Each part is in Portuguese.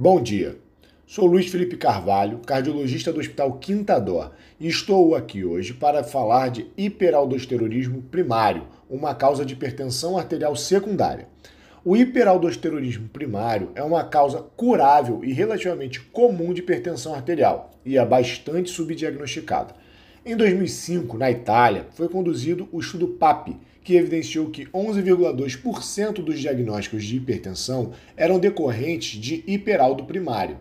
Bom dia. Sou Luiz Felipe Carvalho, cardiologista do Hospital Quinta Dó, e estou aqui hoje para falar de hiperaldosteronismo primário, uma causa de hipertensão arterial secundária. O hiperaldosteronismo primário é uma causa curável e relativamente comum de hipertensão arterial e é bastante subdiagnosticada. Em 2005, na Itália, foi conduzido o estudo PAP, que evidenciou que 11,2% dos diagnósticos de hipertensão eram decorrentes de hiperaldo primário,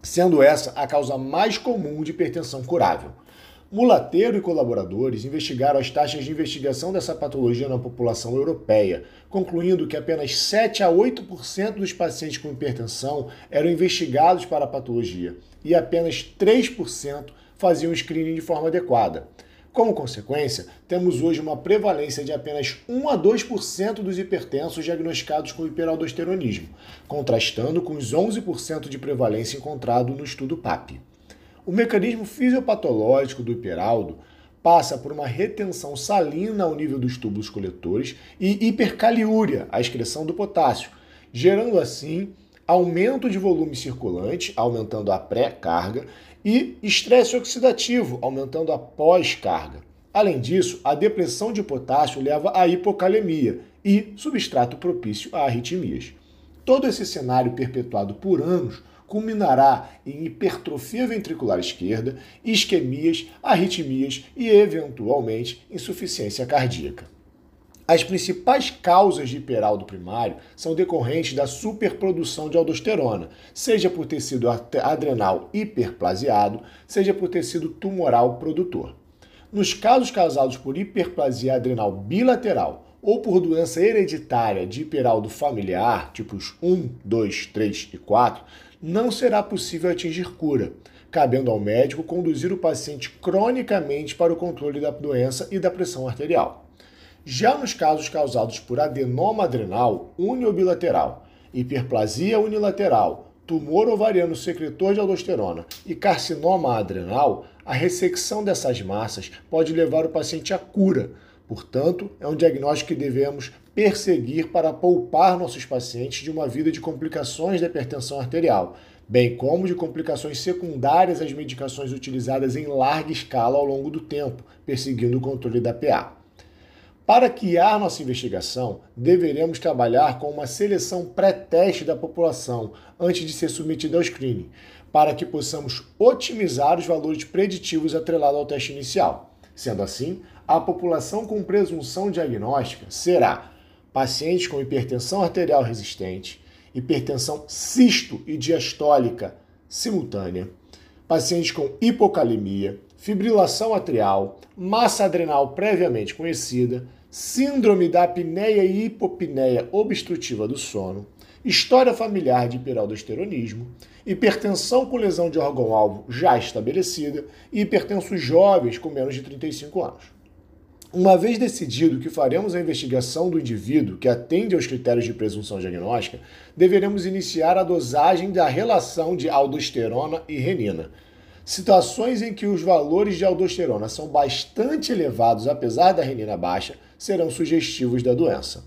sendo essa a causa mais comum de hipertensão curável. Mulateiro e colaboradores investigaram as taxas de investigação dessa patologia na população europeia, concluindo que apenas 7 a 8% dos pacientes com hipertensão eram investigados para a patologia e apenas 3% faziam screening de forma adequada. Como consequência, temos hoje uma prevalência de apenas 1 a 2% dos hipertensos diagnosticados com hiperaldosteronismo, contrastando com os 11% de prevalência encontrado no estudo PAP. O mecanismo fisiopatológico do hiperaldo passa por uma retenção salina ao nível dos túbulos coletores e hipercaliúria, a excreção do potássio, gerando assim aumento de volume circulante, aumentando a pré-carga, e estresse oxidativo, aumentando a pós-carga. Além disso, a depressão de potássio leva à hipocalemia e substrato propício a arritmias. Todo esse cenário perpetuado por anos culminará em hipertrofia ventricular esquerda, isquemias, arritmias e, eventualmente, insuficiência cardíaca. As principais causas de hiperaldo primário são decorrentes da superprodução de aldosterona, seja por tecido adrenal hiperplasiado, seja por tecido tumoral produtor. Nos casos causados por hiperplasia adrenal bilateral ou por doença hereditária de hiperaldo familiar, tipos 1, 2, 3 e 4, não será possível atingir cura, cabendo ao médico conduzir o paciente cronicamente para o controle da doença e da pressão arterial. Já nos casos causados por adenoma adrenal uniobilateral, hiperplasia unilateral, tumor ovariano secretor de aldosterona e carcinoma adrenal, a ressecção dessas massas pode levar o paciente à cura. Portanto, é um diagnóstico que devemos perseguir para poupar nossos pacientes de uma vida de complicações da hipertensão arterial, bem como de complicações secundárias às medicações utilizadas em larga escala ao longo do tempo, perseguindo o controle da PA. Para guiar nossa investigação, deveremos trabalhar com uma seleção pré-teste da população antes de ser submetida ao screening, para que possamos otimizar os valores preditivos atrelados ao teste inicial. Sendo assim, a população com presunção diagnóstica será pacientes com hipertensão arterial resistente, hipertensão cisto e diastólica simultânea, pacientes com hipocalemia, fibrilação atrial, massa adrenal previamente conhecida, síndrome da apneia e hipopneia obstrutiva do sono, história familiar de hiperaldosteronismo, hipertensão com lesão de órgão-alvo já estabelecida e hipertensos jovens com menos de 35 anos. Uma vez decidido que faremos a investigação do indivíduo que atende aos critérios de presunção diagnóstica, deveremos iniciar a dosagem da relação de aldosterona e renina, Situações em que os valores de aldosterona são bastante elevados, apesar da renina baixa, serão sugestivos da doença.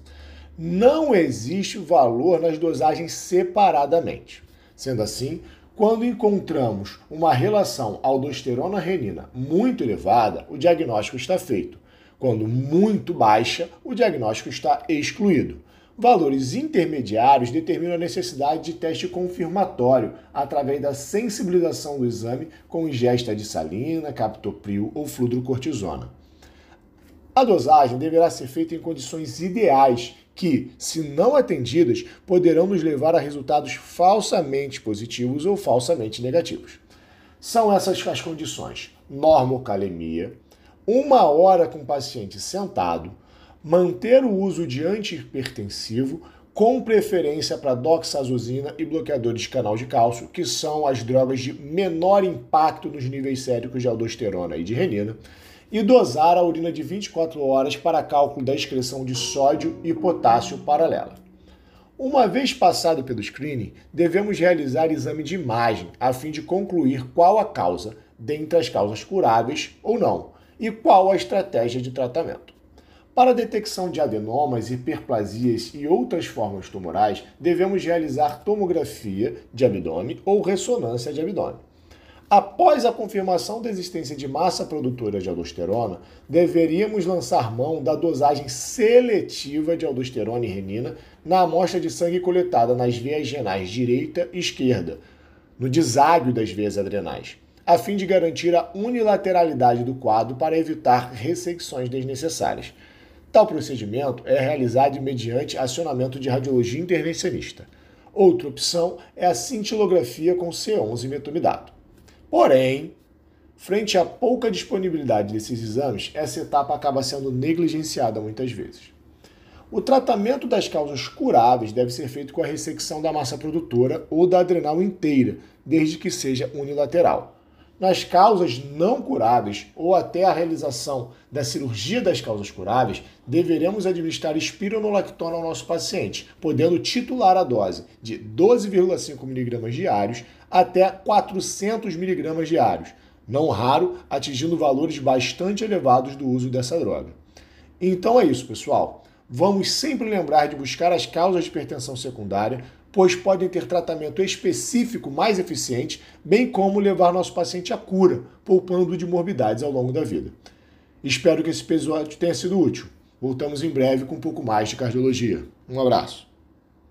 Não existe valor nas dosagens separadamente. Sendo assim, quando encontramos uma relação aldosterona-renina muito elevada, o diagnóstico está feito. Quando muito baixa, o diagnóstico está excluído. Valores intermediários determinam a necessidade de teste confirmatório através da sensibilização do exame com ingesta de salina, captopril ou fludrocortisona. A dosagem deverá ser feita em condições ideais que, se não atendidas, poderão nos levar a resultados falsamente positivos ou falsamente negativos. São essas as condições: normocalemia, uma hora com o paciente sentado, manter o uso de antihipertensivo com preferência para doxazosina e bloqueadores de canal de cálcio, que são as drogas de menor impacto nos níveis séricos de aldosterona e de renina, e dosar a urina de 24 horas para cálculo da excreção de sódio e potássio paralela. Uma vez passado pelo screening, devemos realizar exame de imagem a fim de concluir qual a causa, dentre as causas curáveis ou não, e qual a estratégia de tratamento. Para a detecção de adenomas, hiperplasias e outras formas tumorais, devemos realizar tomografia de abdômen ou ressonância de abdômen. Após a confirmação da existência de massa produtora de aldosterona, deveríamos lançar mão da dosagem seletiva de aldosterona e renina na amostra de sangue coletada nas veias renais direita e esquerda, no deságio das veias adrenais, a fim de garantir a unilateralidade do quadro para evitar ressecções desnecessárias. Tal procedimento é realizado mediante acionamento de radiologia intervencionista. Outra opção é a cintilografia com C11 metomidato. Porém, frente à pouca disponibilidade desses exames, essa etapa acaba sendo negligenciada muitas vezes. O tratamento das causas curáveis deve ser feito com a ressecção da massa produtora ou da adrenal inteira, desde que seja unilateral. Nas causas não curáveis ou até a realização da cirurgia das causas curáveis, deveremos administrar espironolactona ao nosso paciente, podendo titular a dose de 12,5 mg diários até 400 mg diários, não raro atingindo valores bastante elevados do uso dessa droga. Então é isso, pessoal. Vamos sempre lembrar de buscar as causas de hipertensão secundária, pois podem ter tratamento específico mais eficiente, bem como levar nosso paciente à cura, poupando de morbidades ao longo da vida. Espero que esse episódio tenha sido útil. Voltamos em breve com um pouco mais de cardiologia. Um abraço.